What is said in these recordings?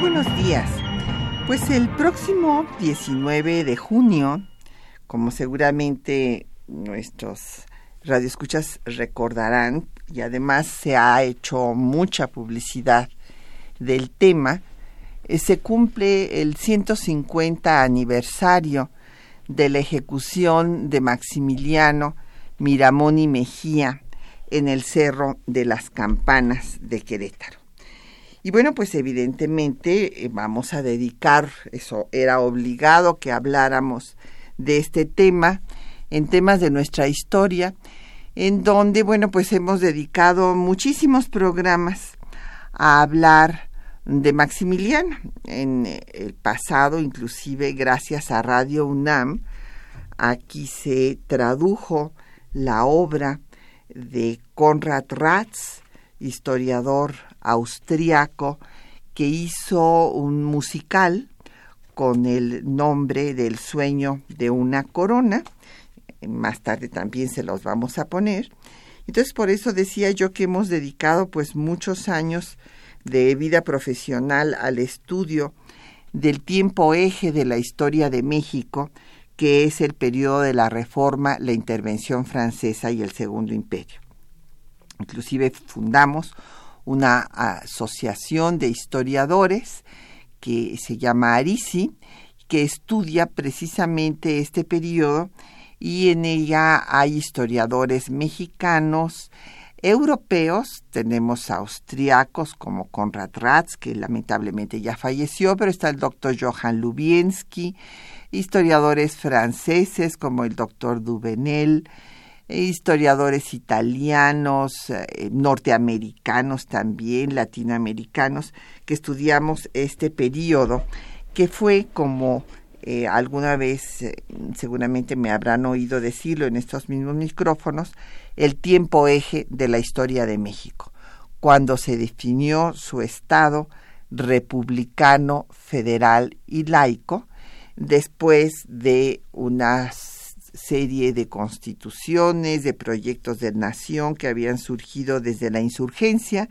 Buenos días. Pues el próximo 19 de junio, como seguramente nuestros radioescuchas recordarán, y además se ha hecho mucha publicidad del tema, eh, se cumple el 150 aniversario de la ejecución de Maximiliano Miramón y Mejía en el Cerro de las Campanas de Querétaro. Y bueno, pues evidentemente eh, vamos a dedicar, eso era obligado que habláramos de este tema, en temas de nuestra historia, en donde, bueno, pues hemos dedicado muchísimos programas a hablar de Maximiliano. En el pasado, inclusive gracias a Radio UNAM, aquí se tradujo la obra de Konrad Ratz, historiador austriaco, que hizo un musical con el nombre del sueño de una corona. Más tarde también se los vamos a poner. Entonces por eso decía yo que hemos dedicado pues muchos años de vida profesional al estudio del tiempo eje de la historia de México, que es el periodo de la Reforma, la intervención francesa y el Segundo Imperio. Inclusive fundamos una asociación de historiadores que se llama ARISI, que estudia precisamente este periodo y en ella hay historiadores mexicanos, europeos, tenemos austriacos como Konrad Ratz, que lamentablemente ya falleció, pero está el doctor Johann Lubiensky, historiadores franceses como el doctor Duvenel, historiadores italianos, eh, norteamericanos también, latinoamericanos, que estudiamos este periodo, que fue como eh, alguna vez eh, seguramente me habrán oído decirlo en estos mismos micrófonos, el tiempo eje de la historia de México, cuando se definió su Estado republicano, federal y laico, después de una serie de constituciones, de proyectos de nación que habían surgido desde la insurgencia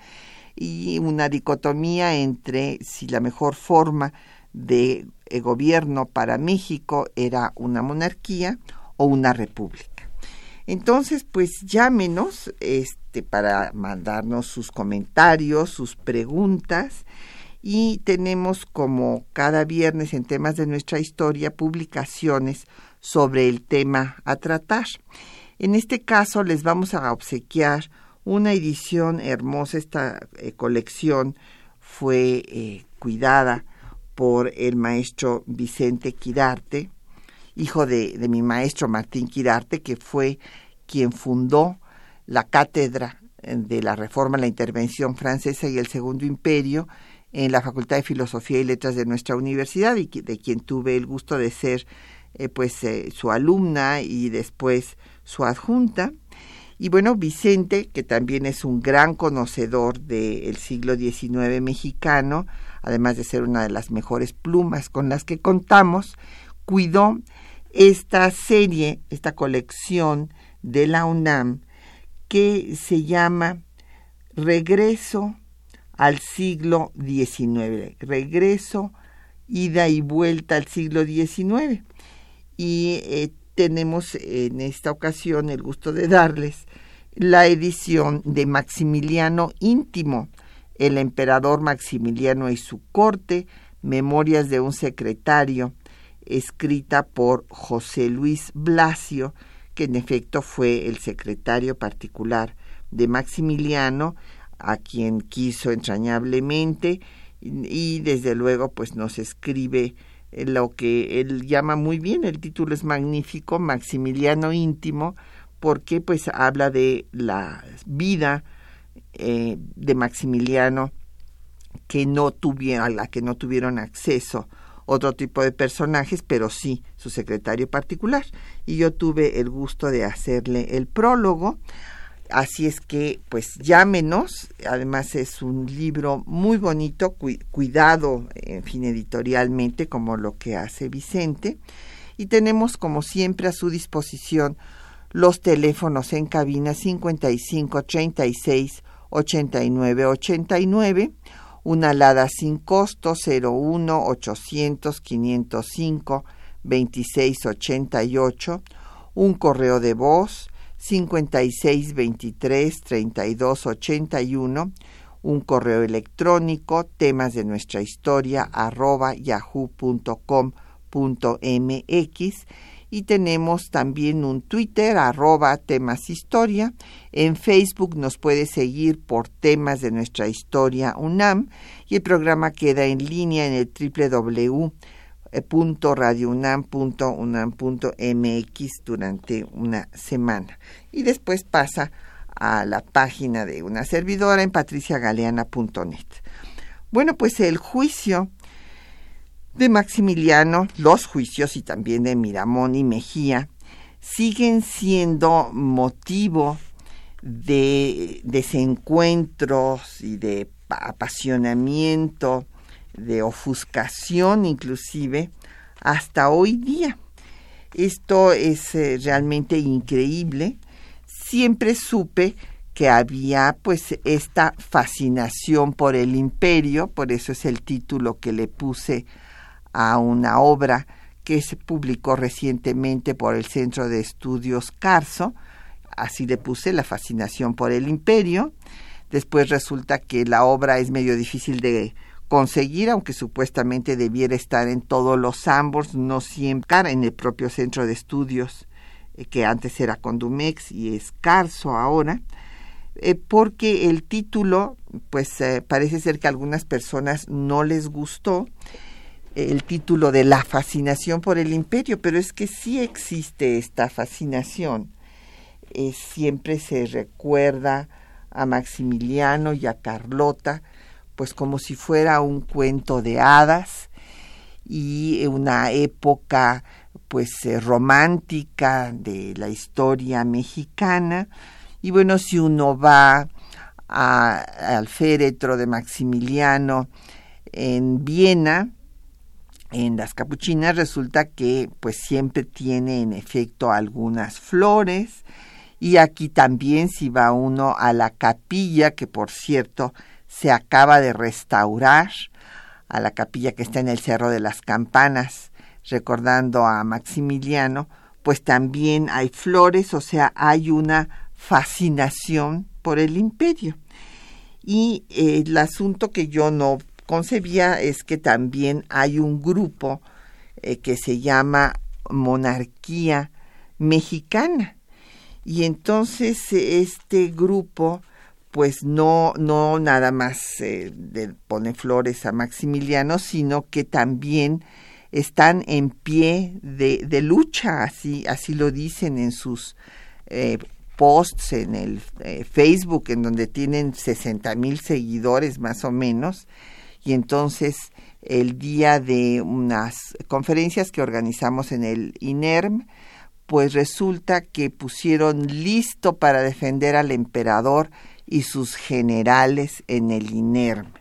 y una dicotomía entre si la mejor forma de eh, gobierno para México era una monarquía o una república. Entonces, pues llámenos este, para mandarnos sus comentarios, sus preguntas y tenemos como cada viernes en temas de nuestra historia publicaciones sobre el tema a tratar. En este caso les vamos a obsequiar una edición hermosa. Esta eh, colección fue eh, cuidada por el maestro Vicente Quirarte hijo de, mi maestro Martín Quirarte, que fue quien fundó la cátedra de la Reforma, la Intervención Francesa y el Segundo Imperio en la Facultad de Filosofía y Letras de nuestra universidad y de quien tuve el gusto de ser eh, pues eh, su alumna y después su adjunta. Y bueno, Vicente, que también es un gran conocedor del siglo XIX mexicano, además de ser una de las mejores plumas con las que contamos, cuidó esta serie, esta colección de la UNAM que se llama Regreso al siglo XIX, regreso, ida y vuelta al siglo XIX. Y eh, tenemos en esta ocasión el gusto de darles la edición de Maximiliano Íntimo, el emperador Maximiliano y su corte, Memorias de un secretario, escrita por José Luis Blasio, que en efecto fue el secretario particular de Maximiliano, a quien quiso entrañablemente y desde luego pues nos escribe lo que él llama muy bien, el título es magnífico, Maximiliano íntimo, porque pues habla de la vida eh, de Maximiliano que no tuvieron, a la que no tuvieron acceso otro tipo de personajes, pero sí su secretario particular. Y yo tuve el gusto de hacerle el prólogo. Así es que, pues llámenos. Además es un libro muy bonito, cuidado, en fin, editorialmente, como lo que hace Vicente. Y tenemos, como siempre, a su disposición los teléfonos en cabina 55 36 89 89 una alada sin costo 01 800 505 2688, un correo de voz 5623 3281, un correo electrónico temas de nuestra historia arroba yahoo.com.mx y tenemos también un Twitter, arroba temas historia. En Facebook nos puede seguir por temas de nuestra historia UNAM y el programa queda en línea en el www.radiounam.unam.mx durante una semana. Y después pasa a la página de una servidora en patriciagaleana.net. Bueno, pues el juicio de Maximiliano, los juicios y también de Miramón y Mejía siguen siendo motivo de desencuentros y de apasionamiento, de ofuscación inclusive, hasta hoy día. Esto es eh, realmente increíble. Siempre supe que había pues esta fascinación por el imperio, por eso es el título que le puse a una obra que se publicó recientemente por el Centro de Estudios Carso, así le puse La fascinación por el imperio. Después resulta que la obra es medio difícil de conseguir, aunque supuestamente debiera estar en todos los ambos, no siempre en el propio centro de estudios eh, que antes era Condumex y es Carso ahora, eh, porque el título, pues eh, parece ser que a algunas personas no les gustó el título de la fascinación por el imperio, pero es que sí existe esta fascinación. Siempre se recuerda a Maximiliano y a Carlota, pues como si fuera un cuento de hadas y una época pues eh, romántica de la historia mexicana. Y bueno, si uno va al féretro de Maximiliano en Viena, en las capuchinas resulta que pues siempre tiene en efecto algunas flores y aquí también si va uno a la capilla que por cierto se acaba de restaurar a la capilla que está en el Cerro de las Campanas recordando a Maximiliano pues también hay flores o sea hay una fascinación por el imperio y eh, el asunto que yo no concebía es que también hay un grupo eh, que se llama Monarquía Mexicana. Y entonces este grupo pues no, no nada más eh, pone flores a Maximiliano, sino que también están en pie de, de lucha, así, así lo dicen en sus eh, posts en el Facebook, en donde tienen 60 mil seguidores más o menos, y entonces el día de unas conferencias que organizamos en el INERM, pues resulta que pusieron listo para defender al emperador y sus generales en el INERM.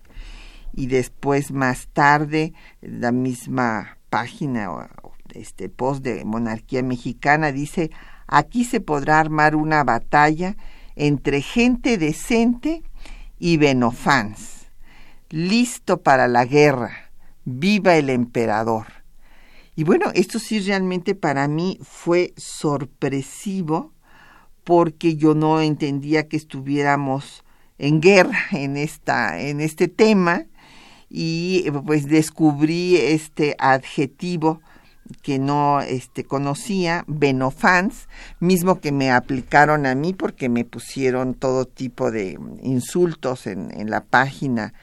Y después más tarde, la misma página, este post de Monarquía Mexicana dice, aquí se podrá armar una batalla entre gente decente y benofans listo para la guerra, viva el emperador. Y bueno, esto sí realmente para mí fue sorpresivo porque yo no entendía que estuviéramos en guerra en esta en este tema. Y pues descubrí este adjetivo que no este, conocía, Benofans, mismo que me aplicaron a mí porque me pusieron todo tipo de insultos en, en la página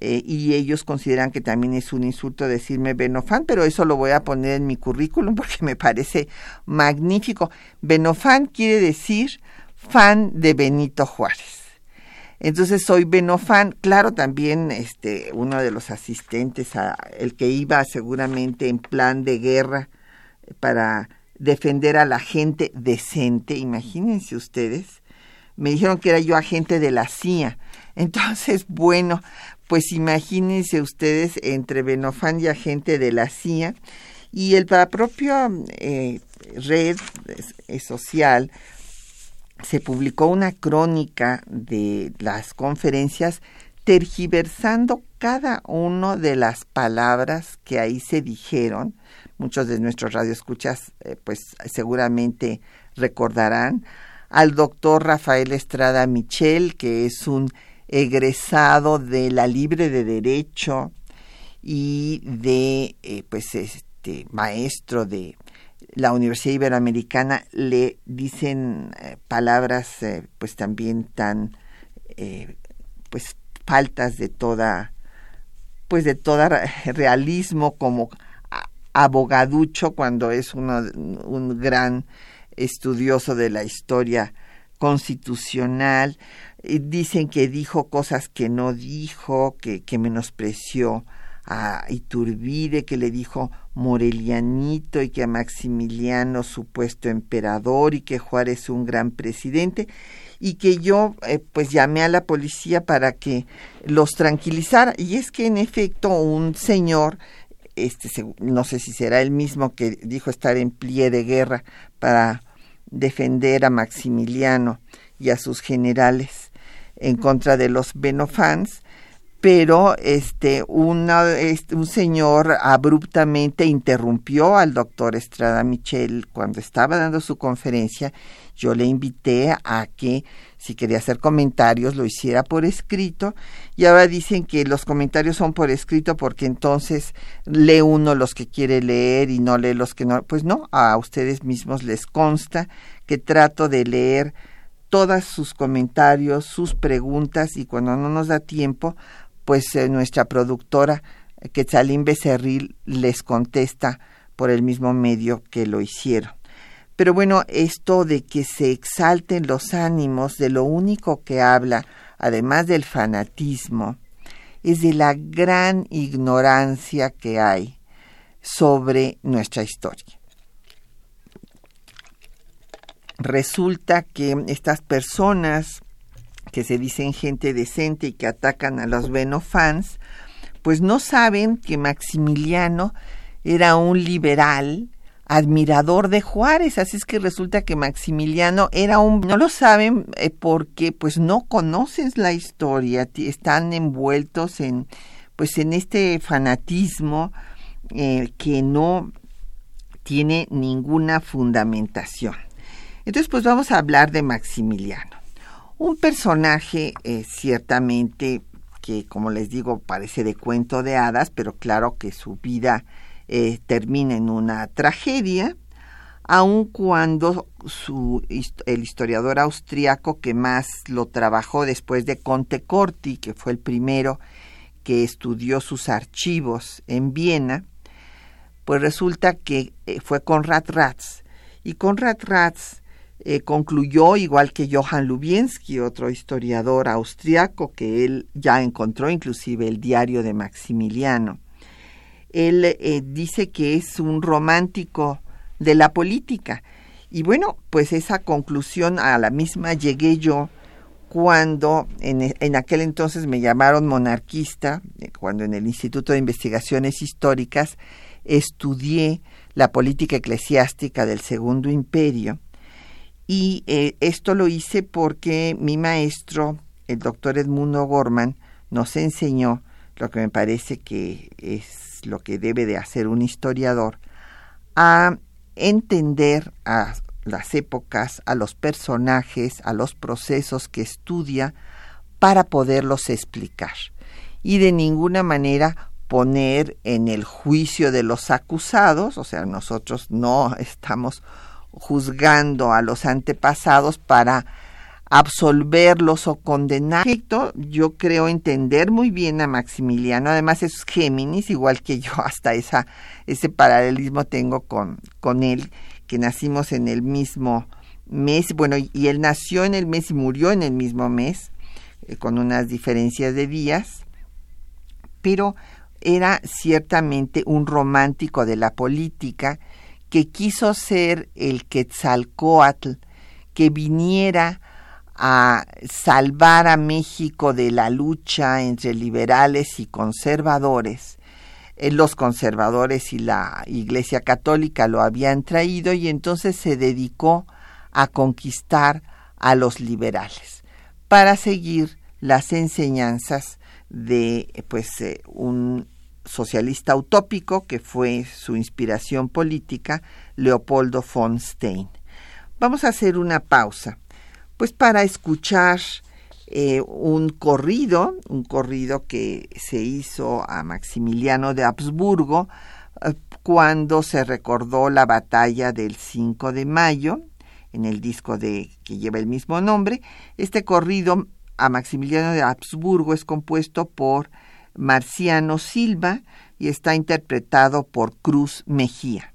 eh, y ellos consideran que también es un insulto decirme Benofán, pero eso lo voy a poner en mi currículum porque me parece magnífico. Benofán quiere decir fan de Benito Juárez. Entonces soy Benofán, claro, también este uno de los asistentes, a, el que iba seguramente en plan de guerra para defender a la gente decente, imagínense ustedes. Me dijeron que era yo agente de la CIA. Entonces, bueno, pues imagínense ustedes entre Benofán y agente de la CIA y el la propia eh, red social se publicó una crónica de las conferencias tergiversando cada una de las palabras que ahí se dijeron. Muchos de nuestros radioescuchas eh, pues seguramente recordarán al doctor Rafael Estrada Michel, que es un egresado de la Libre de Derecho y de eh, pues este maestro de la Universidad Iberoamericana le dicen eh, palabras eh, pues también tan pues faltas de toda pues de toda realismo como abogaducho cuando es uno, un gran estudioso de la historia constitucional dicen que dijo cosas que no dijo que, que menospreció a Iturbide que le dijo Morelianito y que a Maximiliano supuesto emperador y que Juárez un gran presidente y que yo eh, pues llamé a la policía para que los tranquilizara. Y es que en efecto un señor este no sé si será el mismo que dijo estar en plie de guerra para defender a Maximiliano y a sus generales en contra de los benofans pero este, una, este, un señor abruptamente interrumpió al doctor Estrada Michel cuando estaba dando su conferencia. Yo le invité a que si quería hacer comentarios lo hiciera por escrito y ahora dicen que los comentarios son por escrito porque entonces lee uno los que quiere leer y no lee los que no. Pues no, a ustedes mismos les consta que trato de leer todos sus comentarios, sus preguntas y cuando no nos da tiempo pues eh, nuestra productora Quetzalín Becerril les contesta por el mismo medio que lo hicieron. Pero bueno, esto de que se exalten los ánimos, de lo único que habla, además del fanatismo, es de la gran ignorancia que hay sobre nuestra historia. Resulta que estas personas que se dicen gente decente y que atacan a los Benofans, pues no saben que Maximiliano era un liberal admirador de Juárez, así es que resulta que Maximiliano era un no lo saben eh, porque pues no conocen la historia, están envueltos en pues en este fanatismo eh, que no tiene ninguna fundamentación. Entonces pues vamos a hablar de Maximiliano. Un personaje eh, ciertamente que, como les digo, parece de cuento de hadas, pero claro que su vida eh, termina en una tragedia, aun cuando su, el historiador austriaco que más lo trabajó después de Conte Corti, que fue el primero que estudió sus archivos en Viena, pues resulta que eh, fue Conrad Ratz. Y Conrad Ratz eh, concluyó, igual que Johann Lubienski, otro historiador austriaco, que él ya encontró inclusive el diario de Maximiliano. Él eh, dice que es un romántico de la política. Y bueno, pues esa conclusión a la misma llegué yo cuando en, en aquel entonces me llamaron monarquista, eh, cuando en el Instituto de Investigaciones Históricas estudié la política eclesiástica del Segundo Imperio y eh, esto lo hice porque mi maestro, el doctor Edmundo Gorman, nos enseñó lo que me parece que es lo que debe de hacer un historiador, a entender a las épocas, a los personajes, a los procesos que estudia para poderlos explicar. Y de ninguna manera poner en el juicio de los acusados, o sea, nosotros no estamos juzgando a los antepasados para absolverlos o condenar. Yo creo entender muy bien a Maximiliano, además es Géminis, igual que yo, hasta esa, ese paralelismo tengo con, con él, que nacimos en el mismo mes, bueno, y él nació en el mes y murió en el mismo mes, eh, con unas diferencias de días, pero era ciertamente un romántico de la política que quiso ser el Quetzalcoatl que viniera a salvar a México de la lucha entre liberales y conservadores. Eh, los conservadores y la Iglesia Católica lo habían traído y entonces se dedicó a conquistar a los liberales para seguir las enseñanzas de pues eh, un socialista utópico que fue su inspiración política, Leopoldo von Stein. Vamos a hacer una pausa pues para escuchar eh, un corrido, un corrido que se hizo a Maximiliano de Habsburgo eh, cuando se recordó la batalla del 5 de mayo en el disco de que lleva el mismo nombre. Este corrido a Maximiliano de Habsburgo es compuesto por Marciano Silva y está interpretado por Cruz Mejía.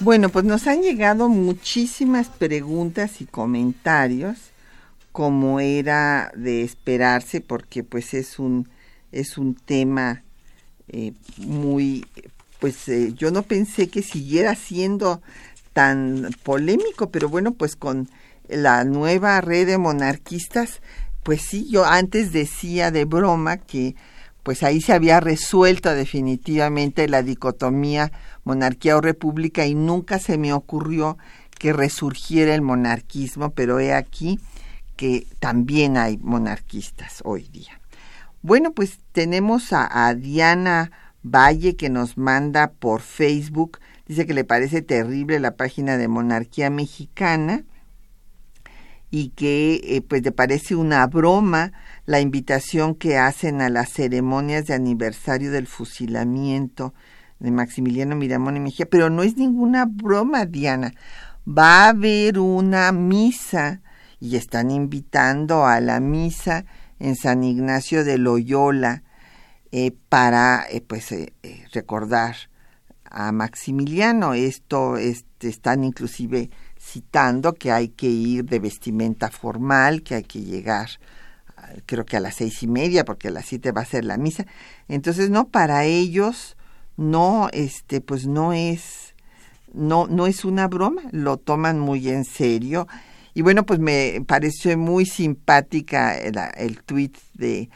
Bueno, pues nos han llegado muchísimas preguntas y comentarios, como era de esperarse, porque pues es un, es un tema eh, muy, pues eh, yo no pensé que siguiera siendo tan polémico, pero bueno, pues con la nueva red de monarquistas, pues sí, yo antes decía de broma que pues ahí se había resuelto definitivamente la dicotomía monarquía o república y nunca se me ocurrió que resurgiera el monarquismo, pero he aquí que también hay monarquistas hoy día. Bueno, pues tenemos a, Diana Valle que nos manda por Facebook, dice que le parece terrible la página de Monarquía Mexicana y que eh, pues le parece una broma la invitación que hacen a las ceremonias de aniversario del fusilamiento de Maximiliano Miramón y Mejía, pero no es ninguna broma, Diana. Va a haber una misa y están invitando a la misa en San Ignacio de Loyola eh, para pues recordar a Maximiliano. Esto este, están inclusive citando que hay que ir de vestimenta formal, que hay que llegar creo que a las seis y media, porque a las siete va a ser la misa. Entonces, no, para ellos no, este, pues no es, no, no es una broma, lo toman muy en serio. Y bueno, pues me pareció muy simpática el, el tweet de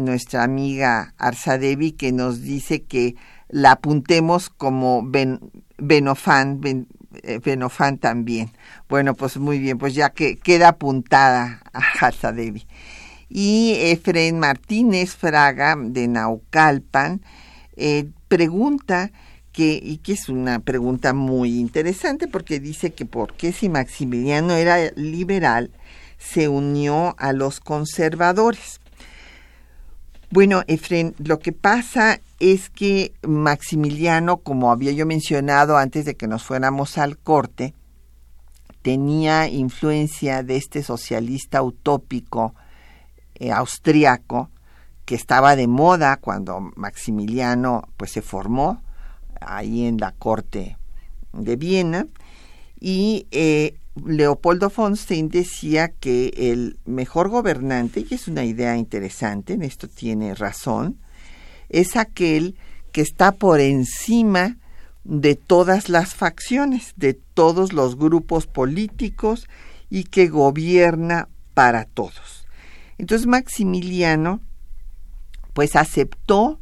nuestra amiga Arsa Devi que nos dice que la apuntemos como ben, Benofan, eh, Benofan también. Bueno, pues muy bien, pues ya que queda apuntada a Arsa Devi. Y Efren Martínez Fraga de Naucalpan eh, pregunta que, y que es una pregunta muy interesante porque dice que por qué si Maximiliano era liberal se unió a los conservadores. Bueno, Efren, lo que pasa es que Maximiliano, como había yo mencionado antes de que nos fuéramos al corte, tenía influencia de este socialista utópico eh, austriaco que estaba de moda cuando Maximiliano pues se formó ahí en la corte de Viena y eh, Leopoldo von Stein decía que el mejor gobernante, y es una idea interesante, en esto tiene razón, es aquel que está por encima de todas las facciones, de todos los grupos políticos y que gobierna para todos. Entonces Maximiliano pues aceptó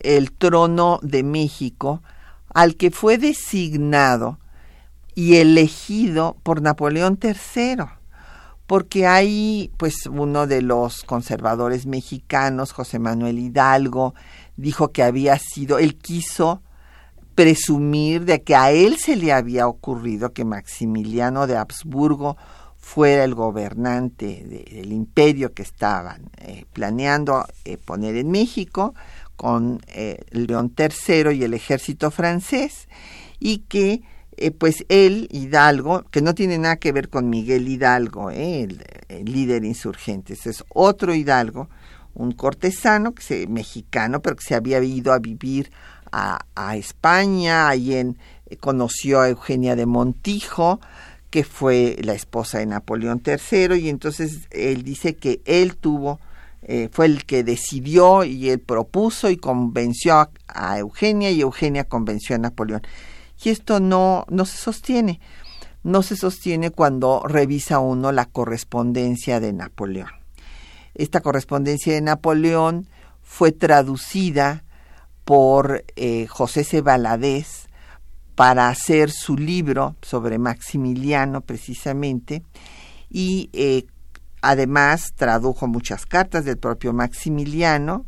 el trono de México al que fue designado y elegido por Napoleón III porque hay pues uno de los conservadores mexicanos, José Manuel Hidalgo, dijo que había sido, él quiso presumir de que a él se le había ocurrido que Maximiliano de Habsburgo fuera el gobernante del imperio que estaban eh, planeando eh, poner en México con eh, León III y el ejército francés y que pues él, Hidalgo, que no tiene nada que ver con Miguel Hidalgo, el, el, líder insurgente, es otro Hidalgo, un cortesano que se, mexicano, pero que se había ido a vivir a, a España, ahí eh, conoció a Eugenia de Montijo, que fue la esposa de Napoleón III, y entonces él dice que él tuvo, eh, fue el que decidió y él propuso y convenció a, Eugenia y Eugenia convenció a Napoleón. Y esto no, no se sostiene, no se sostiene cuando revisa uno la correspondencia de Napoleón. Esta correspondencia de Napoleón fue traducida por eh, José C. para hacer su libro sobre Maximiliano precisamente y eh, además tradujo muchas cartas del propio Maximiliano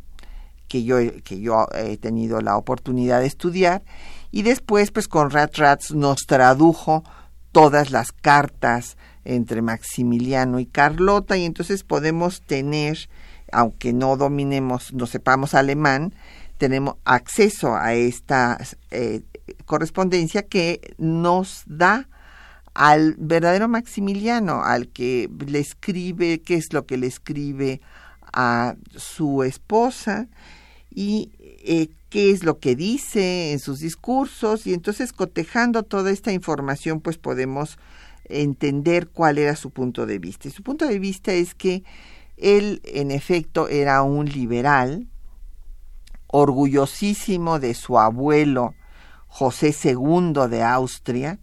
que yo, que yo he tenido la oportunidad de estudiar y después pues con Rat Rats nos tradujo todas las cartas entre Maximiliano y Carlota y entonces podemos tener, aunque no dominemos, no sepamos alemán, tenemos acceso a esta eh, correspondencia que nos da al verdadero Maximiliano, al que le escribe, qué es lo que le escribe a su esposa y eh, qué es lo que dice en sus discursos y entonces cotejando toda esta información pues podemos entender cuál era su punto de vista. Y su punto de vista es que él, en efecto, era un liberal, orgullosísimo de su abuelo José II de Austria,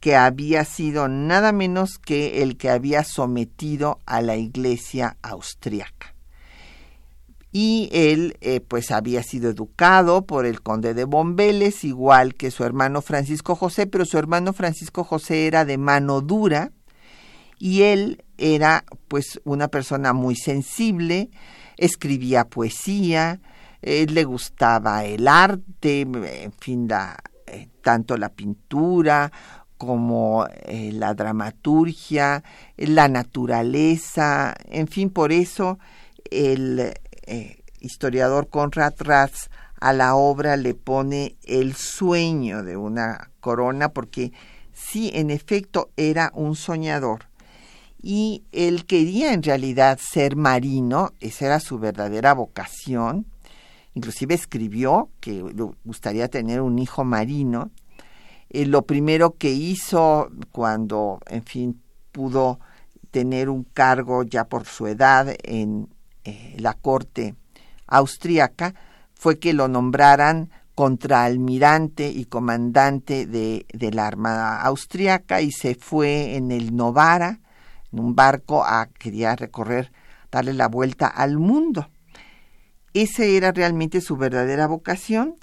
que había sido nada menos que el que había sometido a la iglesia austriaca. Y él eh, pues había sido educado por el conde de Bombeles, igual que su hermano Francisco José, pero su hermano Francisco José era de mano dura y él era pues una persona muy sensible, escribía poesía, le gustaba el arte, en fin, eh, tanto la pintura como eh, la dramaturgia, la naturaleza, en fin, por eso él eh, historiador Conrad Ratz a la obra le pone el sueño de una corona porque sí, en efecto, era un soñador y él quería en realidad ser marino, esa era su verdadera vocación. Inclusive escribió que le gustaría tener un hijo marino. Eh, lo primero que hizo cuando, en fin, pudo tener un cargo ya por su edad en eh, la corte austríaca fue que lo nombraran contraalmirante y comandante de, la Armada Austriaca y se fue en el Novara, en un barco, a quería recorrer, darle la vuelta al mundo. Esa era realmente su verdadera vocación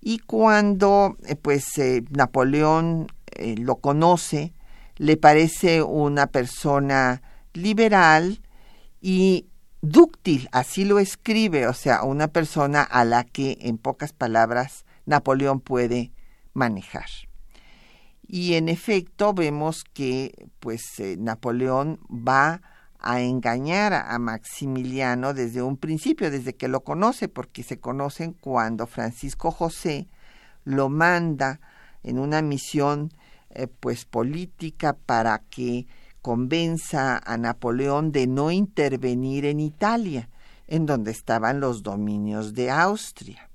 y cuando eh, pues eh, Napoleón eh, lo conoce, le parece una persona liberal y dúctil, así lo escribe, o sea, una persona a la que, en pocas palabras, Napoleón puede manejar. Y en efecto vemos que pues Napoleón va a engañar a, Maximiliano desde un principio, desde que lo conoce, porque se conocen cuando Francisco José lo manda en una misión eh, pues política para que convenza a Napoleón de no intervenir en Italia, en donde estaban los dominios de Austria.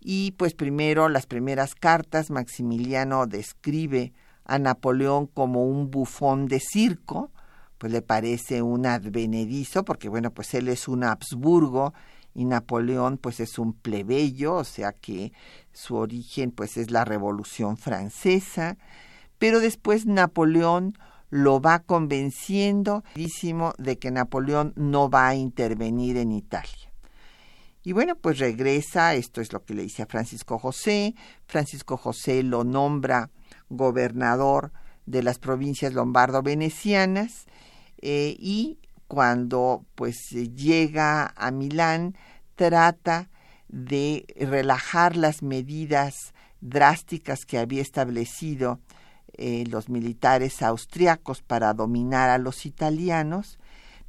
Y pues primero, las primeras cartas, Maximiliano describe a Napoleón como un bufón de circo, pues le parece un advenedizo, porque bueno, pues él es un Habsburgo y Napoleón pues es un plebeyo, o sea que su origen pues es la Revolución Francesa, pero después Napoleón lo va convenciendo de que Napoleón no va a intervenir en Italia. Y bueno, pues regresa, esto es lo que le dice a Francisco José, Francisco José lo nombra gobernador de las provincias lombardo-venecianas eh, y cuando pues llega a Milán trata de relajar las medidas drásticas que había establecido eh, los militares austriacos para dominar a los italianos,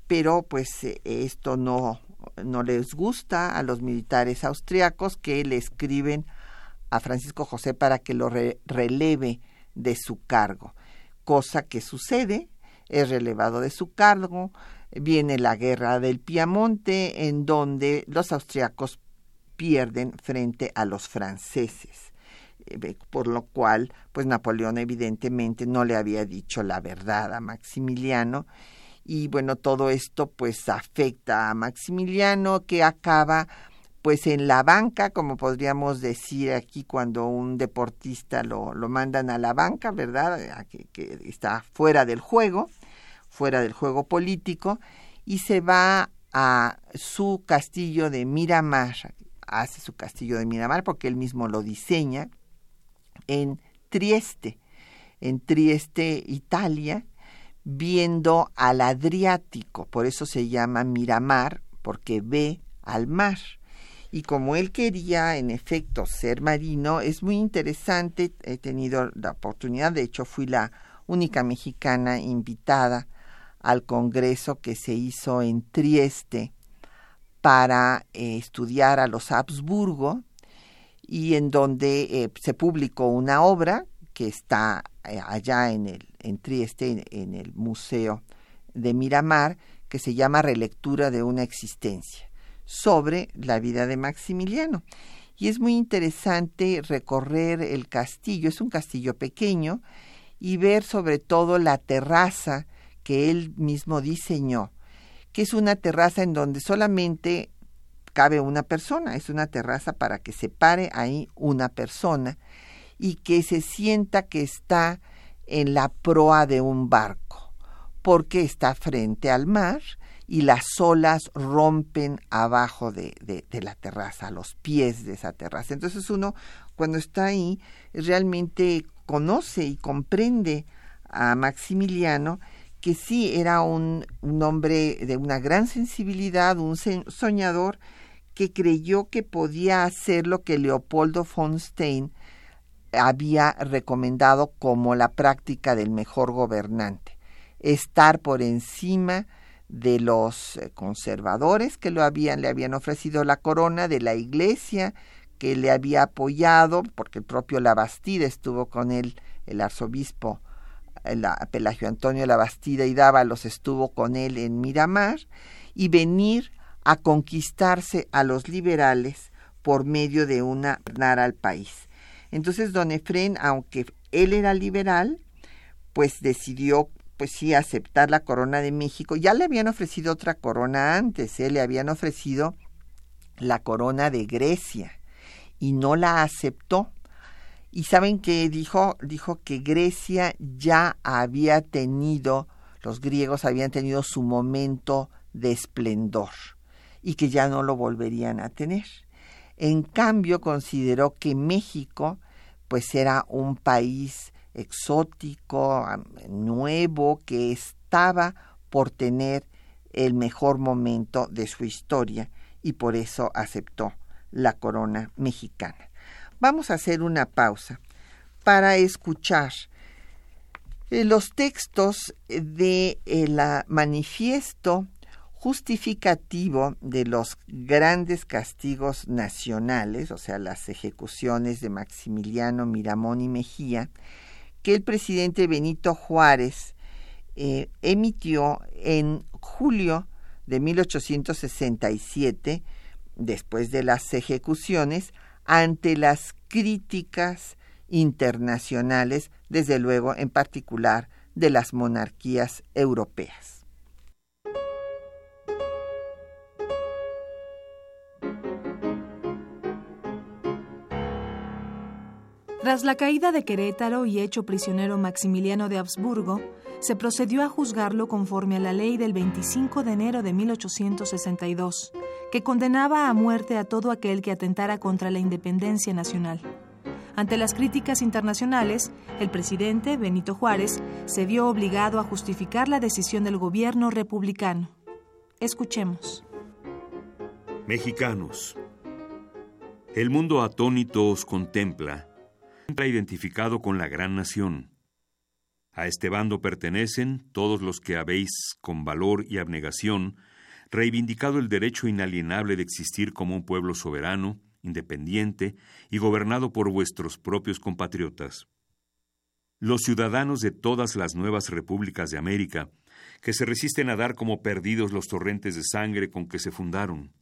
pero pues eh, esto no, no les gusta a los militares austriacos que le escriben a Francisco José para que lo releve de su cargo, cosa que sucede, es relevado de su cargo, viene la guerra del Piamonte en donde los austriacos pierden frente a los franceses. Eh, por lo cual, pues Napoleón evidentemente no le había dicho la verdad a Maximiliano y bueno, todo esto pues afecta a Maximiliano que acaba pues en la banca, como podríamos decir aquí cuando un deportista lo, lo mandan a la banca, ¿verdad? Que, que está fuera del juego, fuera del juego político, y se va a su castillo de Miramar, hace su castillo de Miramar porque él mismo lo diseña, en Trieste, en Trieste, Italia, viendo al Adriático, por eso se llama Miramar, porque ve al mar. Y como él quería, en efecto, ser marino, es muy interesante, he tenido la oportunidad, de hecho fui la única mexicana invitada al congreso que se hizo en Trieste para eh, estudiar a los Habsburgo, y en donde eh, se publicó una obra que está eh, allá en, el, en Trieste, en, el Museo de Miramar, que se llama Relectura de una existencia, sobre la vida de Maximiliano. Y es muy interesante recorrer el castillo, es un castillo pequeño, y ver sobre todo la terraza que él mismo diseñó, que es una terraza en donde solamente cabe una persona, es una terraza para que se pare ahí una persona y que se sienta que está en la proa de un barco, porque está frente al mar y las olas rompen abajo de, de, la terraza, a los pies de esa terraza. Entonces uno cuando está ahí realmente conoce y comprende a Maximiliano que sí era un, hombre de una gran sensibilidad, un soñador, que creyó que podía hacer lo que Leopoldo von Stein había recomendado como la práctica del mejor gobernante, estar por encima de los eh, conservadores que habían, le habían ofrecido la corona, de la iglesia que le había apoyado, porque el propio Labastida estuvo con él, el arzobispo el Pelagio Antonio Labastida y Dávalos estuvo con él en Miramar, y venir a conquistarse a los liberales por medio de una al país. Entonces don Efren, aunque él era liberal, pues decidió pues sí aceptar la corona de México. Ya le habían ofrecido otra corona antes, ¿eh? le habían ofrecido la corona de Grecia y no la aceptó. Y saben que dijo, dijo que Grecia ya había tenido, los griegos habían tenido su momento de esplendor y que ya no lo volverían a tener. En cambio, consideró que México pues era un país exótico, nuevo, que estaba por tener el mejor momento de su historia y por eso aceptó la corona mexicana. Vamos a hacer una pausa para escuchar eh, los textos de eh, manifiesto justificativo de los grandes castigos nacionales, o sea, las ejecuciones de Maximiliano, Miramón y Mejía, que el presidente Benito Juárez eh, emitió en julio de 1867, después de las ejecuciones, ante las críticas internacionales, desde luego en particular de las monarquías europeas. Tras la caída de Querétaro y hecho prisionero Maximiliano de Habsburgo, se procedió a juzgarlo conforme a la ley del 25 de enero de 1862, que condenaba a muerte a todo aquel que atentara contra la independencia nacional. Ante las críticas internacionales, el presidente Benito Juárez se vio obligado a justificar la decisión del gobierno republicano. Escuchemos. Mexicanos, el mundo atónito os contempla identificado con la gran nación. A este bando pertenecen todos los que habéis, con valor y abnegación, reivindicado el derecho inalienable de existir como un pueblo soberano, independiente y gobernado por vuestros propios compatriotas. Los ciudadanos de todas las nuevas repúblicas de América, que se resisten a dar como perdidos los torrentes de sangre con que se fundaron,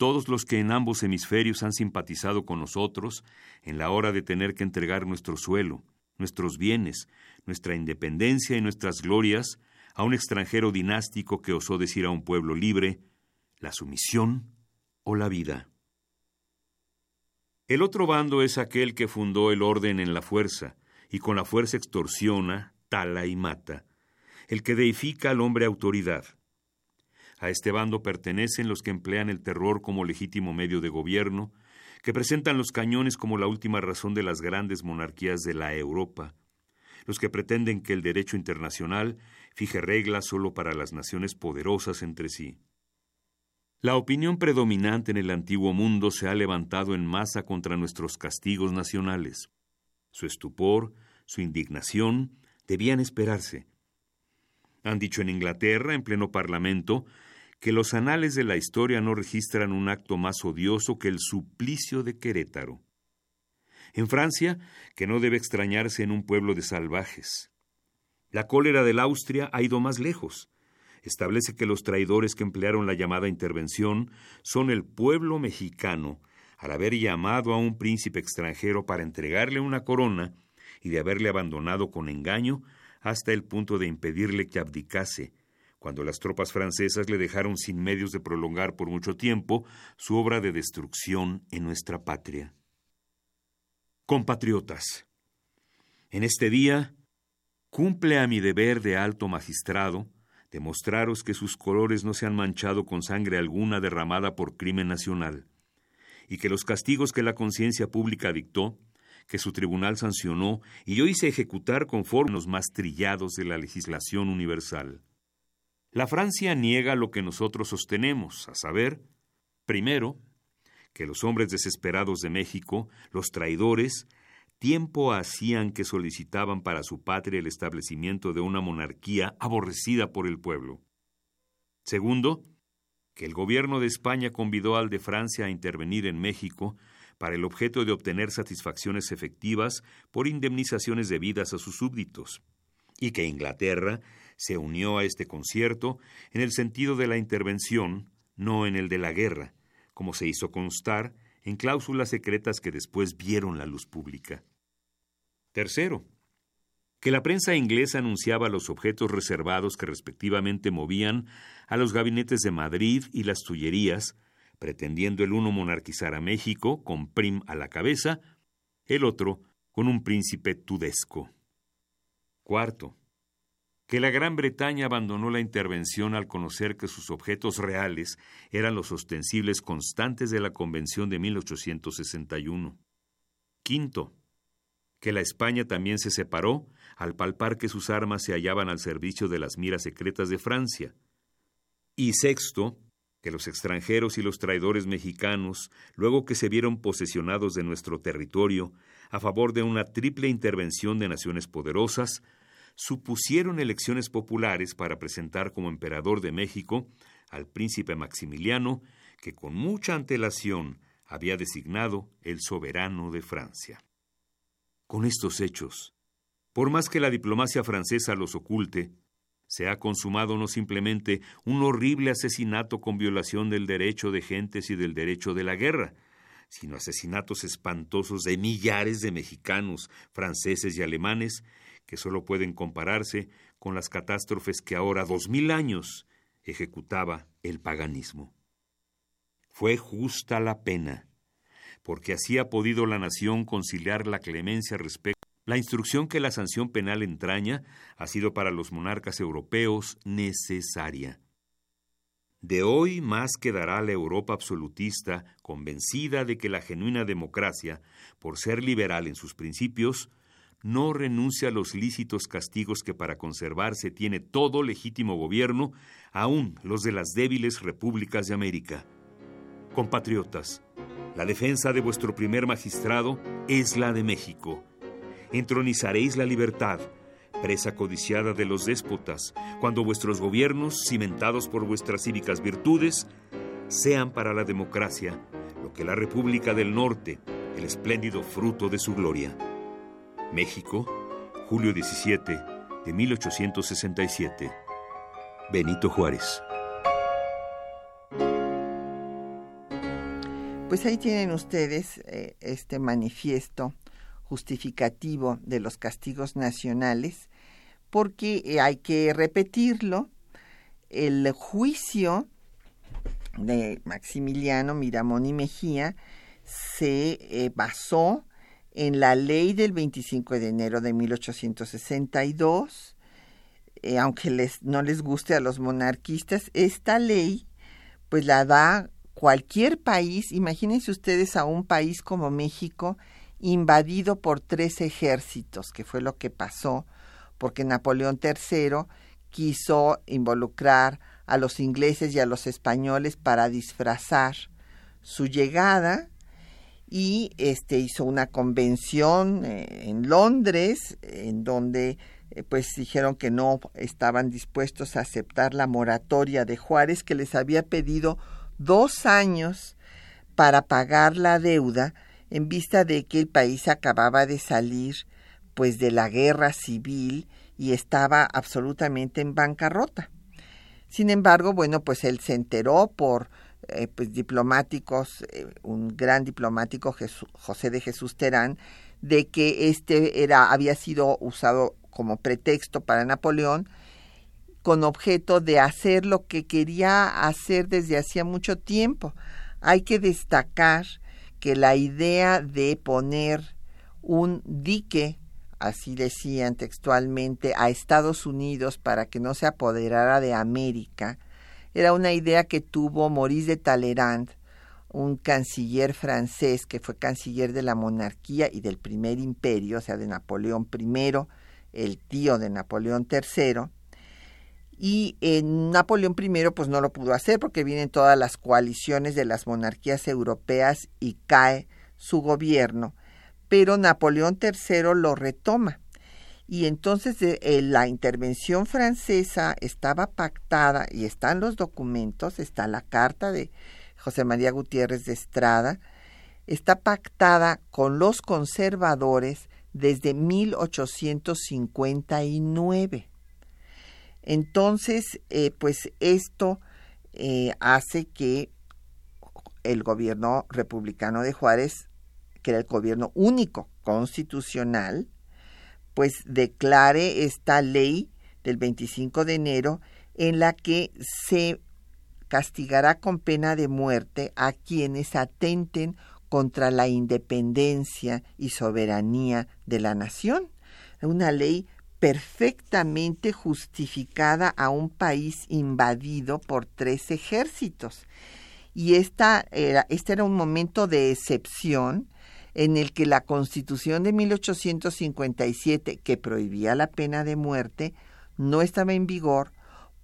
todos los que en ambos hemisferios han simpatizado con nosotros en la hora de tener que entregar nuestro suelo, nuestros bienes, nuestra independencia y nuestras glorias a un extranjero dinástico que osó decir a un pueblo libre la sumisión o la vida. El otro bando es aquel que fundó el orden en la fuerza, y con la fuerza extorsiona, tala y mata, el que deifica al hombre autoridad, a este bando pertenecen los que emplean el terror como legítimo medio de gobierno, que presentan los cañones como la última razón de las grandes monarquías de la Europa, los que pretenden que el derecho internacional fije reglas solo para las naciones poderosas entre sí. La opinión predominante en el antiguo mundo se ha levantado en masa contra nuestros castigos nacionales. Su estupor, su indignación, debían esperarse. Han dicho en Inglaterra, en pleno Parlamento, que los anales de la historia no registran un acto más odioso que el suplicio de Querétaro. En Francia, que no debe extrañarse en un pueblo de salvajes. La cólera del Austria ha ido más lejos. Establece que los traidores que emplearon la llamada intervención son el pueblo mexicano, al haber llamado a un príncipe extranjero para entregarle una corona y de haberle abandonado con engaño hasta el punto de impedirle que abdicase, cuando las tropas francesas le dejaron sin medios de prolongar por mucho tiempo su obra de destrucción en nuestra patria. Compatriotas, en este día cumple a mi deber de alto magistrado demostraros que sus colores no se han manchado con sangre alguna derramada por crimen nacional, y que los castigos que la conciencia pública dictó, que su tribunal sancionó y yo hice ejecutar conforme los más trillados de la legislación universal. La Francia niega lo que nosotros sostenemos, a saber, primero, que los hombres desesperados de México, los traidores, tiempo hacían que solicitaban para su patria el establecimiento de una monarquía aborrecida por el pueblo. Segundo, que el gobierno de España convidó al de Francia a intervenir en México para el objeto de obtener satisfacciones efectivas por indemnizaciones debidas a sus súbditos, y que Inglaterra se unió a este concierto en el sentido de la intervención, no en el de la guerra, como se hizo constar en cláusulas secretas que después vieron la luz pública. Tercero, que la prensa inglesa anunciaba los objetos reservados que respectivamente movían a los gabinetes de Madrid y las Tullerías, pretendiendo el uno monarquizar a México con Prim a la cabeza, el otro con un príncipe tudesco. Cuarto, que la Gran Bretaña abandonó la intervención al conocer que sus objetos reales eran los ostensibles constantes de la Convención de 1861. Quinto, que la España también se separó al palpar que sus armas se hallaban al servicio de las miras secretas de Francia. Y sexto, que los extranjeros y los traidores mexicanos, luego que se vieron posesionados de nuestro territorio, a favor de una triple intervención de naciones poderosas, supusieron elecciones populares para presentar como emperador de México al príncipe Maximiliano, que con mucha antelación había designado el soberano de Francia. Con estos hechos, por más que la diplomacia francesa los oculte, se ha consumado no simplemente un horrible asesinato con violación del derecho de gentes y del derecho de la guerra, sino asesinatos espantosos de millares de mexicanos, franceses y alemanes que solo pueden compararse con las catástrofes que ahora, dos mil años, ejecutaba el paganismo. Fue justa la pena, porque así ha podido la nación conciliar la clemencia respecto la instrucción que la sanción penal entraña ha sido para los monarcas europeos necesaria. De hoy más quedará la Europa absolutista convencida de que la genuina democracia, por ser liberal en sus principios, no renuncia a los lícitos castigos que para conservarse tiene todo legítimo gobierno, aun los de las débiles repúblicas de América. Compatriotas, la defensa de vuestro primer magistrado es la de México. Entronizaréis la libertad, presa codiciada de los déspotas, cuando vuestros gobiernos, cimentados por vuestras cívicas virtudes, sean para la democracia lo que la República del Norte, el espléndido fruto de su gloria. México, julio 17 de 1867. Benito Juárez. Pues ahí tienen ustedes eh, este manifiesto justificativo de los castigos nacionales, porque eh, hay que repetirlo, el juicio de Maximiliano Miramón y Mejía se eh, basó en la ley del 25 de enero de 1862, eh, aunque les, no les guste a los monarquistas, esta ley pues la da cualquier país, imagínense ustedes a un país como México invadido por tres ejércitos, que fue lo que pasó, porque Napoleón III quiso involucrar a los ingleses y a los españoles para disfrazar su llegada y este hizo una convención eh, en Londres en donde eh, pues dijeron que no estaban dispuestos a aceptar la moratoria de Juárez que les había pedido dos años para pagar la deuda en vista de que el país acababa de salir pues de la guerra civil y estaba absolutamente en bancarrota. Sin embargo, bueno, pues él se enteró por eh, pues, diplomáticos, eh, un gran diplomático, José de Jesús Terán, de que este era, había sido usado como pretexto para Napoleón con objeto de hacer lo que quería hacer desde hacía mucho tiempo. Hay que destacar que la idea de poner un dique, así decían textualmente, a Estados Unidos para que no se apoderara de América, era una idea que tuvo Maurice de Talleyrand, un canciller francés que fue canciller de la monarquía y del primer imperio, o sea, de Napoleón I, el tío de Napoleón III. Y en Napoleón I pues no lo pudo hacer porque vienen todas las coaliciones de las monarquías europeas y cae su gobierno. Pero Napoleón III lo retoma y entonces eh, la intervención francesa estaba pactada y están los documentos, está la carta de José María Gutiérrez de Estrada, está pactada con los conservadores desde 1859. Entonces, eh, pues esto eh, hace que el gobierno republicano de Juárez, que era el gobierno único constitucional, pues declare esta ley del 25 de enero en la que se castigará con pena de muerte a quienes atenten contra la independencia y soberanía de la nación. Una ley perfectamente justificada a un país invadido por tres ejércitos. Y esta era, este era un momento de excepción en el que la Constitución de 1857, que prohibía la pena de muerte, no estaba en vigor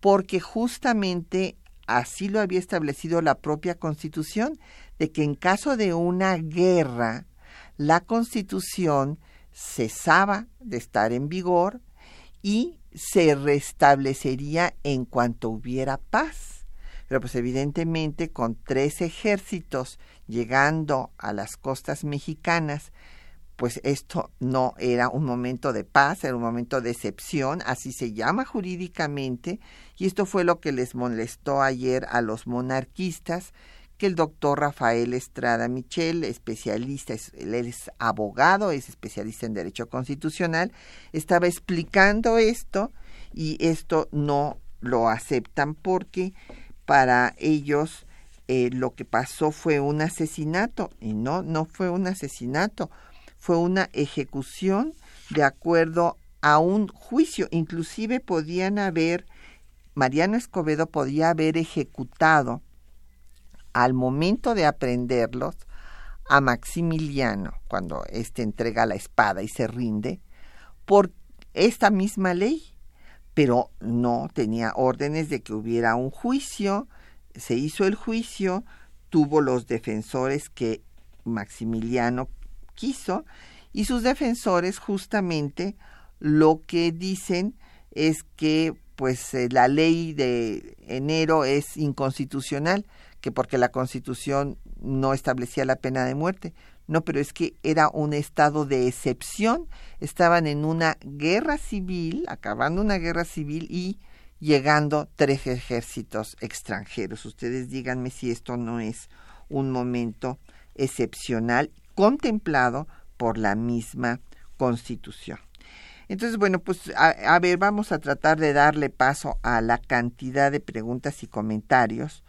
porque justamente así lo había establecido la propia Constitución, de que en caso de una guerra, la Constitución cesaba de estar en vigor y se restablecería en cuanto hubiera paz. Pero pues evidentemente con tres ejércitos llegando a las costas mexicanas, pues esto no era un momento de paz, era un momento de excepción, así se llama jurídicamente, y esto fue lo que les molestó ayer a los monarquistas, que el doctor Rafael Estrada Michel, especialista, él es abogado, es especialista en Derecho Constitucional, estaba explicando esto y esto no lo aceptan porque para ellos eh, lo que pasó fue un asesinato y no, no fue un asesinato, fue una ejecución de acuerdo a un juicio, inclusive podían haber, Mariano Escobedo podía haber ejecutado al momento de aprenderlos a Maximiliano, cuando éste entrega la espada y se rinde, por esta misma ley, pero no tenía órdenes de que hubiera un juicio, se hizo el juicio, tuvo los defensores que Maximiliano quiso, y sus defensores justamente lo que dicen es que pues eh, la ley de enero es inconstitucional que porque la Constitución no establecía la pena de muerte. No, pero es que era un estado de excepción. Estaban en una guerra civil, acabando una guerra civil y llegando tres ejércitos extranjeros. Ustedes díganme si esto no es un momento excepcional contemplado por la misma Constitución. Entonces, bueno, pues a, a, ver, vamos a tratar de darle paso a la cantidad de preguntas y comentarios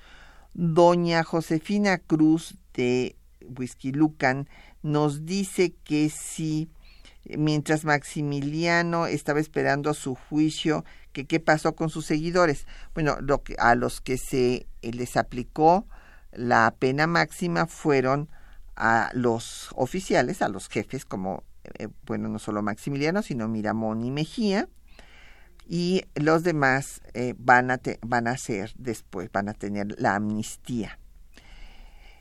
Doña Josefina Cruz de Whisky Lucan nos dice que si mientras Maximiliano estaba esperando su juicio, que qué pasó con sus seguidores. Bueno, lo que, a los que se eh, les aplicó la pena máxima fueron a los oficiales, a los jefes, como, eh, bueno, no solo Maximiliano, sino Miramón y Mejía, y los demás eh, van, a van a ser después, van a tener la amnistía.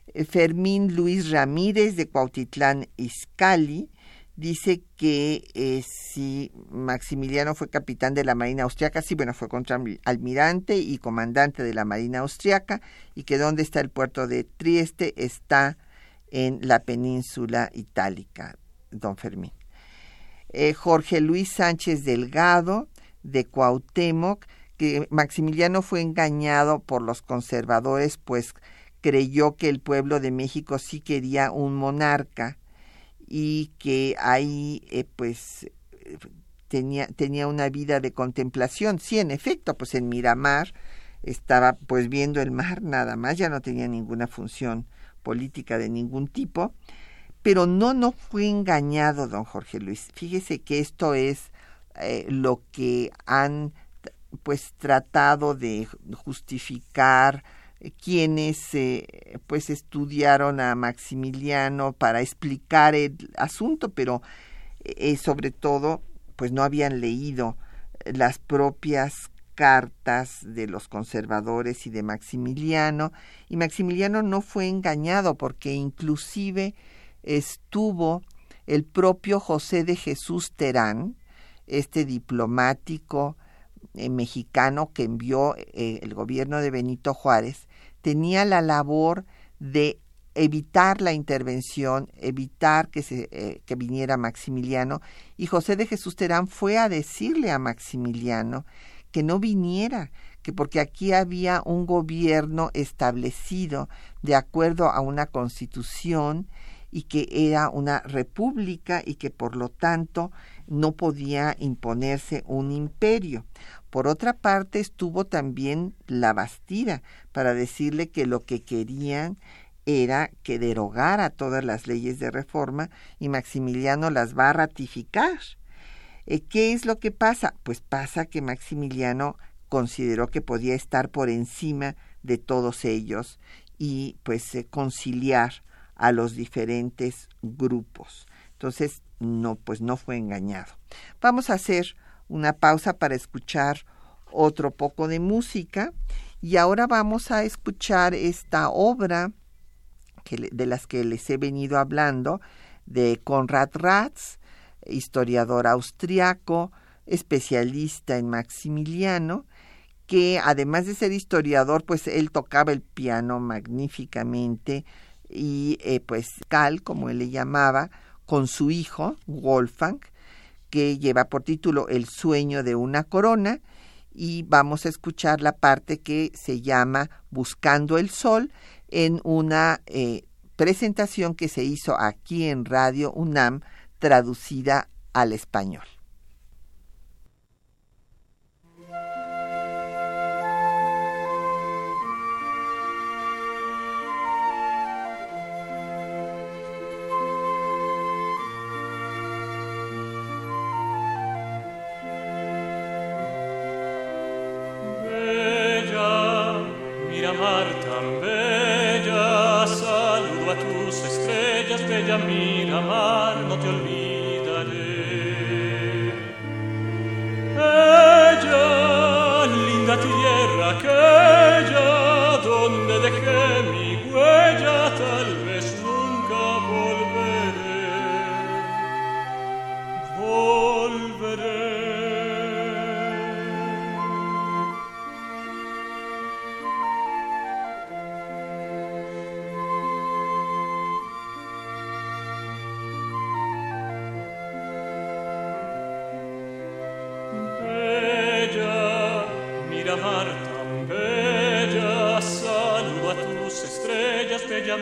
Eh, Fermín Luis Ramírez de Cuautitlán Izcalli dice que eh, si Maximiliano fue capitán de la Marina Austriaca, sí, bueno, fue almirante y comandante de la Marina Austriaca, y que donde está el puerto de Trieste está en la península itálica, don Fermín. Jorge Luis Sánchez Delgado de Cuauhtémoc, que Maximiliano fue engañado por los conservadores, pues creyó que el pueblo de México sí quería un monarca y que ahí eh, pues tenía, tenía una vida de contemplación. Sí, en efecto, pues en Miramar estaba pues viendo el mar nada más, ya no tenía ninguna función política de ningún tipo, pero no, no fue engañado don Jorge Luis. Fíjese que esto es eh, lo que han pues tratado de justificar eh, quienes eh, pues estudiaron a Maximiliano para explicar el asunto, pero sobre todo pues no habían leído las propias cartas de los conservadores y de Maximiliano, y Maximiliano no fue engañado porque inclusive estuvo el propio José de Jesús Terán, este diplomático eh, mexicano que envió eh, el gobierno de Benito Juárez, tenía la labor de evitar la intervención, evitar que, se, eh, que viniera Maximiliano, y José de Jesús Terán fue a decirle a Maximiliano que no viniera, que porque aquí había un gobierno establecido de acuerdo a una constitución y que era una república y que por lo tanto no podía imponerse un imperio. Por otra parte estuvo también la Bastida para decirle que lo que querían era que derogara todas las leyes de reforma y Maximiliano las va a ratificar. Eh, ¿Qué es lo que pasa? Pues pasa que Maximiliano consideró que podía estar por encima de todos ellos y pues eh, conciliar a los diferentes grupos. Entonces, no, pues no fue engañado. Vamos a hacer una pausa para escuchar otro poco de música y ahora vamos a escuchar esta obra de las que les he venido hablando, de Konrad Ratz, historiador austriaco, especialista en Maximiliano, que además de ser historiador, pues él tocaba el piano magníficamente y eh, pues Cal, como él le llamaba, con su hijo, Wolfgang, que lleva por título El sueño de una corona, y vamos a escuchar la parte que se llama Buscando el Sol, en una eh, presentación que se hizo aquí en Radio UNAM traducida al español.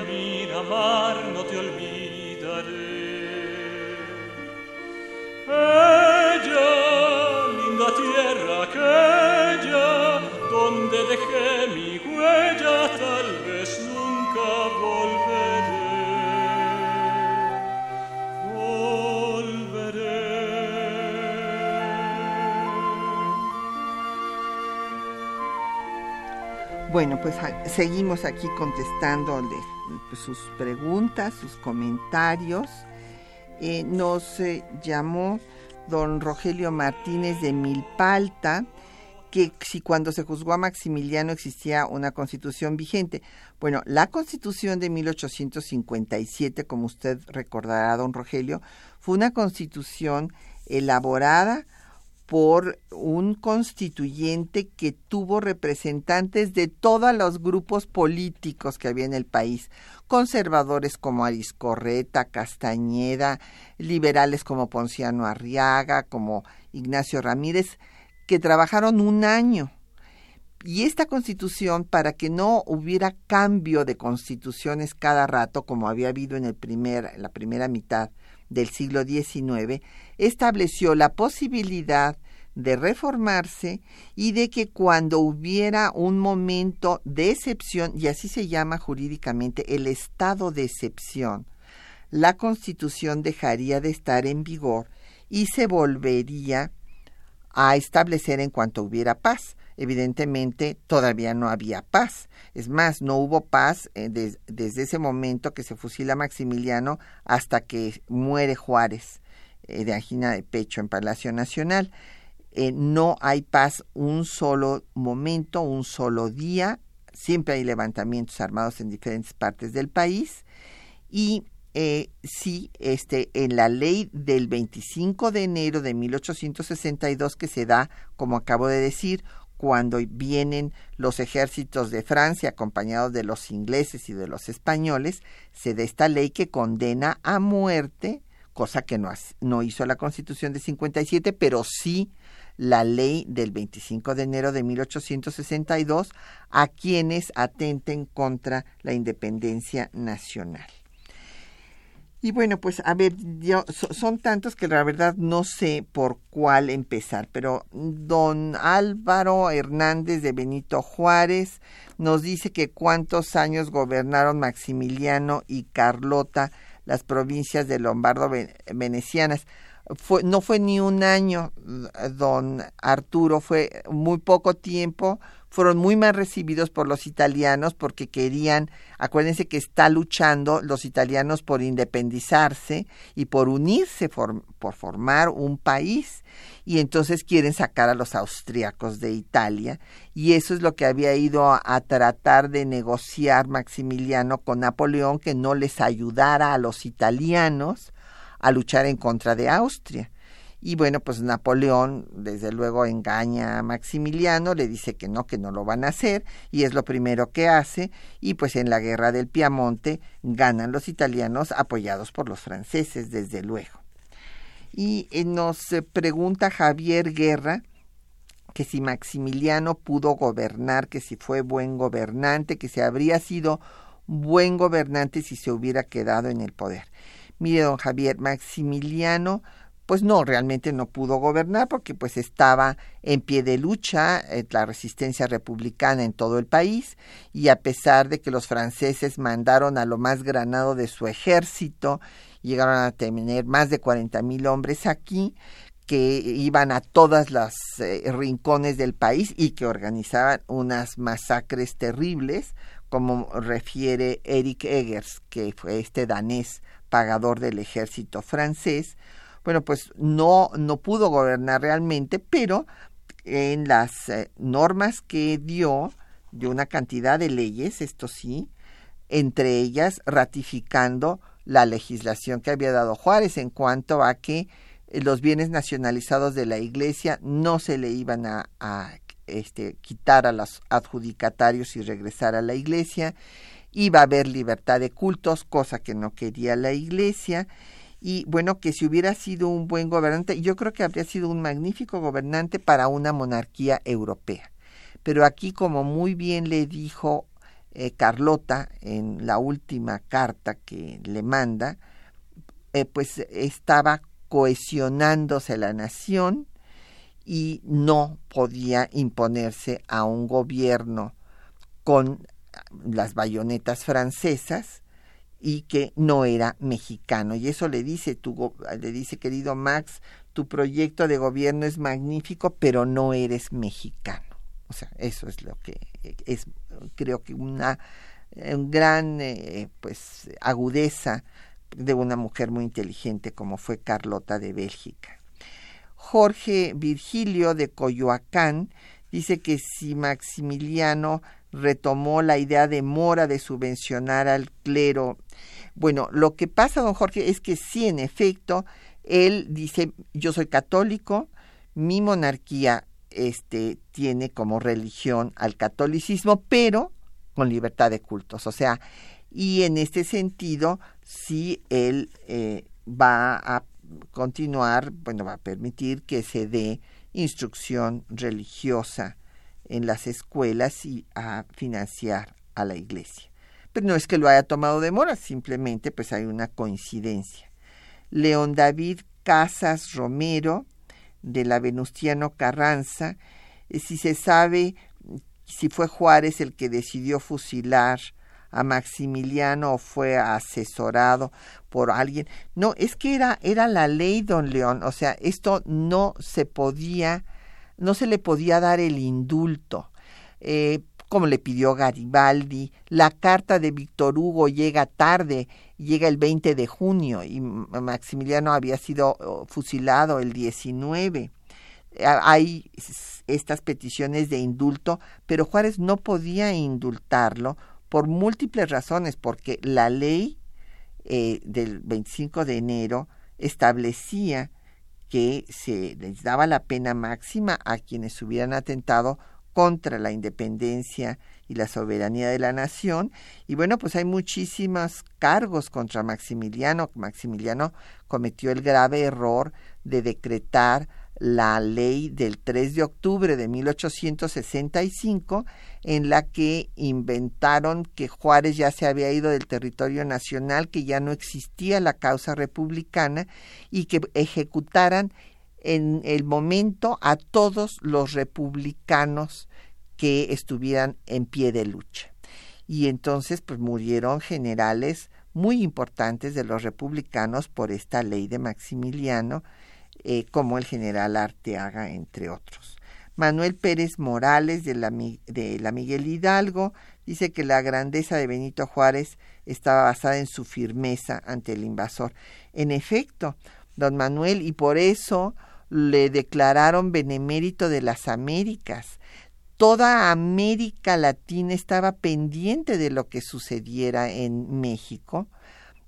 mira más. Bueno, pues seguimos aquí contestándole pues, sus preguntas, sus comentarios. Eh, nos eh, llamó don Rogelio Martínez de Milpalta, que si cuando se juzgó a Maximiliano existía una constitución vigente. Bueno, la constitución de 1857, como usted recordará, don Rogelio, fue una constitución elaborada por un constituyente que tuvo representantes de todos los grupos políticos que había en el país, conservadores como Ariscorreta, Castañeda, liberales como Ponciano Arriaga, como Ignacio Ramírez, que trabajaron un año. Y esta constitución, para que no hubiera cambio de constituciones cada rato, como había habido en, el primer, en la primera mitad del siglo XIX, estableció la posibilidad de reformarse y de que cuando hubiera un momento de excepción, y así se llama jurídicamente el estado de excepción, la constitución dejaría de estar en vigor y se volvería a establecer en cuanto hubiera paz. Evidentemente todavía no había paz. Es más, no hubo paz eh, desde ese momento que se fusila Maximiliano hasta que muere Juárez eh, de angina de pecho en Palacio Nacional. Eh, no hay paz un solo momento, un solo día. Siempre hay levantamientos armados en diferentes partes del país. Y eh, sí, este, en la ley del 25 de enero de 1862 que se da, como acabo de decir, cuando vienen los ejércitos de Francia acompañados de los ingleses y de los españoles, se da esta ley que condena a muerte cosa que no, no hizo la Constitución de 57, pero sí la ley del 25 de enero de 1862 a quienes atenten contra la independencia nacional. Y bueno, pues a ver, yo, son tantos que la verdad no sé por cuál empezar, pero don Álvaro Hernández de Benito Juárez nos dice que cuántos años gobernaron Maximiliano y Carlota las provincias de Lombardo venecianas. Fue, no fue ni un año, don Arturo, fue muy poco tiempo, fueron muy mal recibidos por los italianos porque querían, acuérdense que está luchando los italianos por independizarse y por unirse, por, formar un país, y entonces quieren sacar a los austriacos de Italia, y eso es lo que había ido a, a tratar de negociar Maximiliano con Napoleón, que no les ayudara a los italianos a luchar en contra de Austria. Y bueno, pues Napoleón desde luego engaña a Maximiliano, le dice que no, que no lo van a hacer, y es lo primero que hace, y pues en la guerra del Piamonte ganan los italianos apoyados por los franceses, desde luego. Y eh, nos eh, pregunta Javier Guerra que si Maximiliano pudo gobernar, que si fue buen gobernante, que si habría sido buen gobernante si se hubiera quedado en el poder. Mire, don Javier, Maximiliano pues no, realmente no pudo gobernar porque pues estaba en pie de lucha eh, la resistencia republicana en todo el país y a pesar de que los franceses mandaron a lo más granado de su ejército, llegaron a tener más de 40 mil hombres aquí, que iban a todas las eh, rincones del país y que organizaban unas masacres terribles, como refiere Eric Eggers, que fue este danés pagador del ejército francés, bueno, pues no, no pudo gobernar realmente, pero en las eh, normas que dio, dio una cantidad de leyes, esto sí, entre ellas ratificando la legislación que había dado Juárez en cuanto a que eh, los bienes nacionalizados de la iglesia no se le iban a, este, quitar a los adjudicatarios y regresar a la iglesia, iba a haber libertad de cultos, cosa que no quería la iglesia, y bueno, que si hubiera sido un buen gobernante, yo creo que habría sido un magnífico gobernante para una monarquía europea. Pero aquí, como muy bien le dijo eh, Carlota en la última carta que le manda, eh, pues estaba cohesionándose la nación y no podía imponerse a un gobierno con las bayonetas francesas y que no era mexicano. Y eso le dice, tu, le dice, querido Max, tu proyecto de gobierno es magnífico, pero no eres mexicano. O sea, eso es lo que es, creo que una gran eh, pues agudeza de una mujer muy inteligente como fue Carlota de Bélgica. Jorge Virgilio de Coyoacán dice que si Maximiliano retomó la idea de Mora de subvencionar al clero. Bueno, lo que pasa, don Jorge, es que sí, en efecto, él dice, yo soy católico, mi monarquía este, tiene como religión al catolicismo, pero con libertad de cultos. O sea, y en este sentido, sí, él eh, va a continuar, bueno, va a permitir que se dé instrucción religiosa en las escuelas y a financiar a la iglesia. Pero no es que lo haya tomado de mora, simplemente pues hay una coincidencia. León David Casas Romero, de la Venustiano Carranza, eh, si se sabe si fue Juárez el que decidió fusilar a Maximiliano o fue asesorado por alguien. No, es que era, era la ley, don León. O sea, esto no se podía no se le podía dar el indulto, eh, como le pidió Garibaldi. La carta de Víctor Hugo llega tarde, llega el 20 de junio y Maximiliano había sido fusilado el 19. Hay estas peticiones de indulto, pero Juárez no podía indultarlo por múltiples razones, porque la ley eh, del 25 de enero establecía que se les daba la pena máxima a quienes hubieran atentado contra la independencia y la soberanía de la nación. Y bueno, pues hay muchísimos cargos contra Maximiliano. Maximiliano cometió el grave error de decretar la ley del 3 de octubre de 1865 en la que inventaron que Juárez ya se había ido del territorio nacional, que ya no existía la causa republicana y que ejecutaran en el momento a todos los republicanos que estuvieran en pie de lucha. Y entonces pues murieron generales muy importantes de los republicanos por esta ley de Maximiliano, eh, como el general Arteaga, entre otros. Manuel Pérez Morales de la, de la Miguel Hidalgo dice que la grandeza de Benito Juárez estaba basada en su firmeza ante el invasor. En efecto, don Manuel, y por eso le declararon benemérito de las Américas. Toda América Latina estaba pendiente de lo que sucediera en México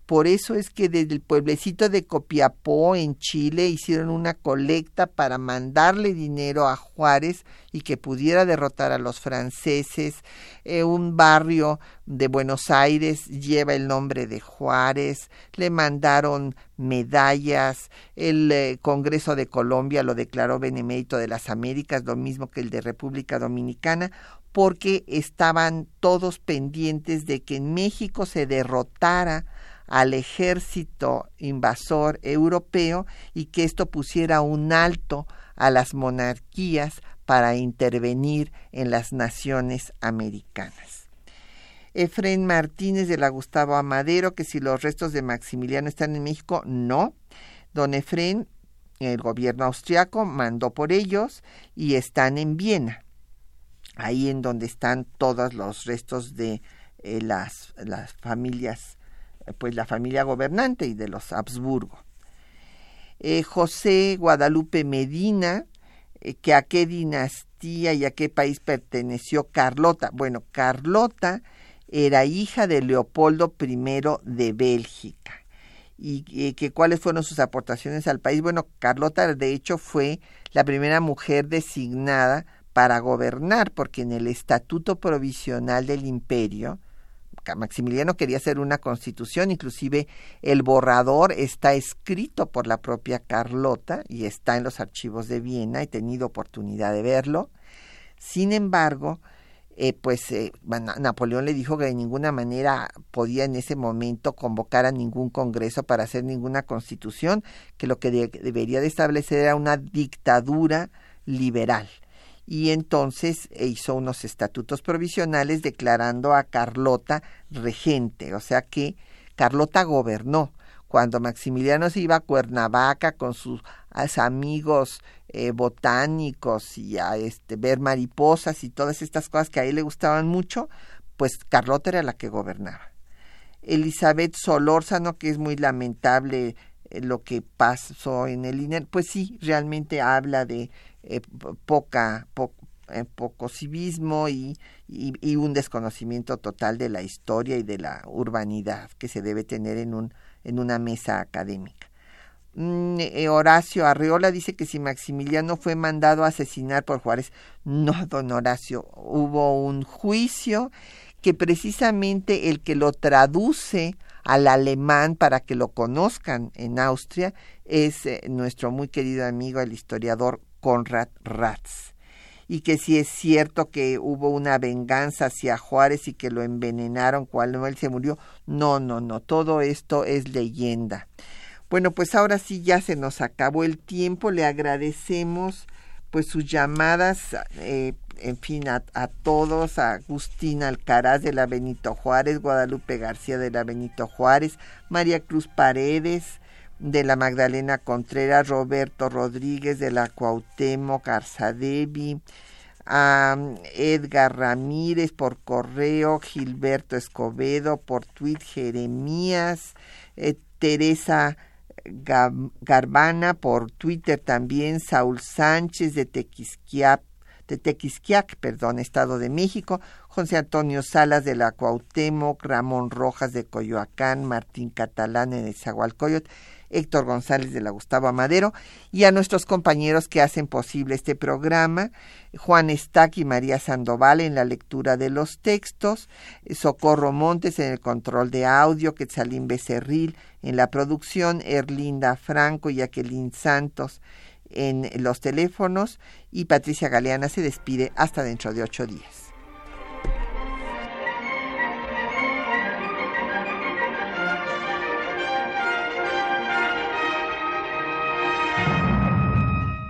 por eso es que desde el pueblecito de Copiapó, en Chile, hicieron una colecta para mandarle dinero a Juárez y que pudiera derrotar a los franceses. Eh, un barrio de Buenos Aires lleva el nombre de Juárez. Le mandaron medallas. El eh, Congreso de Colombia lo declaró benemérito de las Américas, lo mismo que el de República Dominicana porque estaban todos pendientes de que en México se derrotara al ejército invasor europeo y que esto pusiera un alto a las monarquías para intervenir en las naciones americanas. Efrén Martínez de la Gustavo Amadero, que si los restos de Maximiliano están en México, no. Don Efrén, el gobierno austriaco mandó por ellos y están en Viena, ahí en donde están todos los restos de eh, las, las familias pues la familia gobernante y de los Habsburgo. Eh, José Guadalupe Medina, eh, que a qué dinastía y a qué país perteneció Carlota. Bueno, Carlota era hija de Leopoldo I de Bélgica. Y que cuáles fueron sus aportaciones al país. Bueno, Carlota de hecho fue la primera mujer designada para gobernar, porque en el Estatuto Provisional del Imperio Maximiliano quería hacer una constitución, inclusive el borrador está escrito por la propia Carlota y está en los archivos de Viena, he tenido oportunidad de verlo. Sin embargo, eh, pues eh, Napoleón le dijo que de ninguna manera podía en ese momento convocar a ningún congreso para hacer ninguna constitución, que lo que debería de establecer era una dictadura liberal y entonces hizo unos estatutos provisionales declarando a Carlota regente, o sea que Carlota gobernó. Cuando Maximiliano se iba a Cuernavaca con sus amigos eh, botánicos y a este, ver mariposas y todas estas cosas que a él le gustaban mucho, pues Carlota era la que gobernaba. Elizabeth Solórzano, que es muy lamentable eh, lo que pasó en el INER, pues sí, realmente habla de eh, poca, eh, poco civismo y, y, un desconocimiento total de la historia y de la urbanidad que se debe tener en, un, en una mesa académica. Mm, Horacio Arreola dice que si Maximiliano fue mandado a asesinar por Juárez, no, don Horacio, hubo un juicio que precisamente el que lo traduce al alemán para que lo conozcan en Austria es nuestro muy querido amigo el historiador Conrad Ratz y que si es cierto que hubo una venganza hacia Juárez y que lo envenenaron cuando él se murió. No, no, no, todo esto es leyenda. Bueno, pues ahora sí ya se nos acabó el tiempo, le agradecemos pues sus llamadas, eh, en fin, a, a, todos, a Agustina Alcaraz de la Benito Juárez, Guadalupe García de la Benito Juárez, María Cruz Paredes, de la Magdalena Contreras, Roberto Rodríguez de la Cuauhtémoc, Arzadevi, a Edgar Ramírez por correo, Gilberto Escobedo por tweet, Jeremías, eh, Teresa Garbana por Twitter también, Saúl Sánchez de Tequisquiac, de Tequisquiac, perdón, Estado de México, José Antonio Salas de la Cuauhtémoc, Ramón Rojas de Coyoacán, Martín Catalán en Zagualcoyot Héctor González de la Gustavo Amadero y a nuestros compañeros que hacen posible este programa, Juan Estac y María Sandoval en la lectura de los textos, Socorro Montes en el control de audio, Quetzalín Becerril en la producción, Erlinda Franco y Jacqueline Santos en los teléfonos y Patricia Galeana se despide hasta dentro de ocho días.